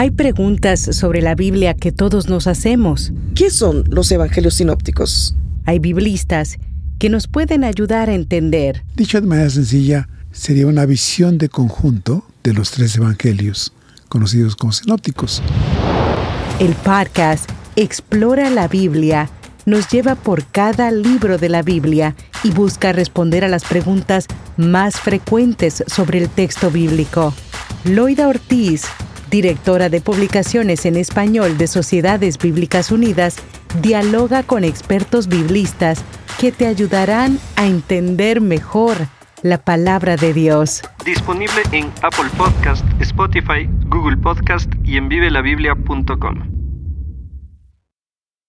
Hay preguntas sobre la Biblia que todos nos hacemos. ¿Qué son los evangelios sinópticos? Hay biblistas que nos pueden ayudar a entender. Dicho de manera sencilla, sería una visión de conjunto de los tres evangelios, conocidos como sinópticos. El podcast Explora la Biblia nos lleva por cada libro de la Biblia y busca responder a las preguntas más frecuentes sobre el texto bíblico. Loida Ortiz, directora de publicaciones en español de Sociedades Bíblicas Unidas, dialoga con expertos biblistas que te ayudarán a entender mejor la palabra de Dios. Disponible en Apple Podcast, Spotify, Google Podcast y en vivelabiblia.com.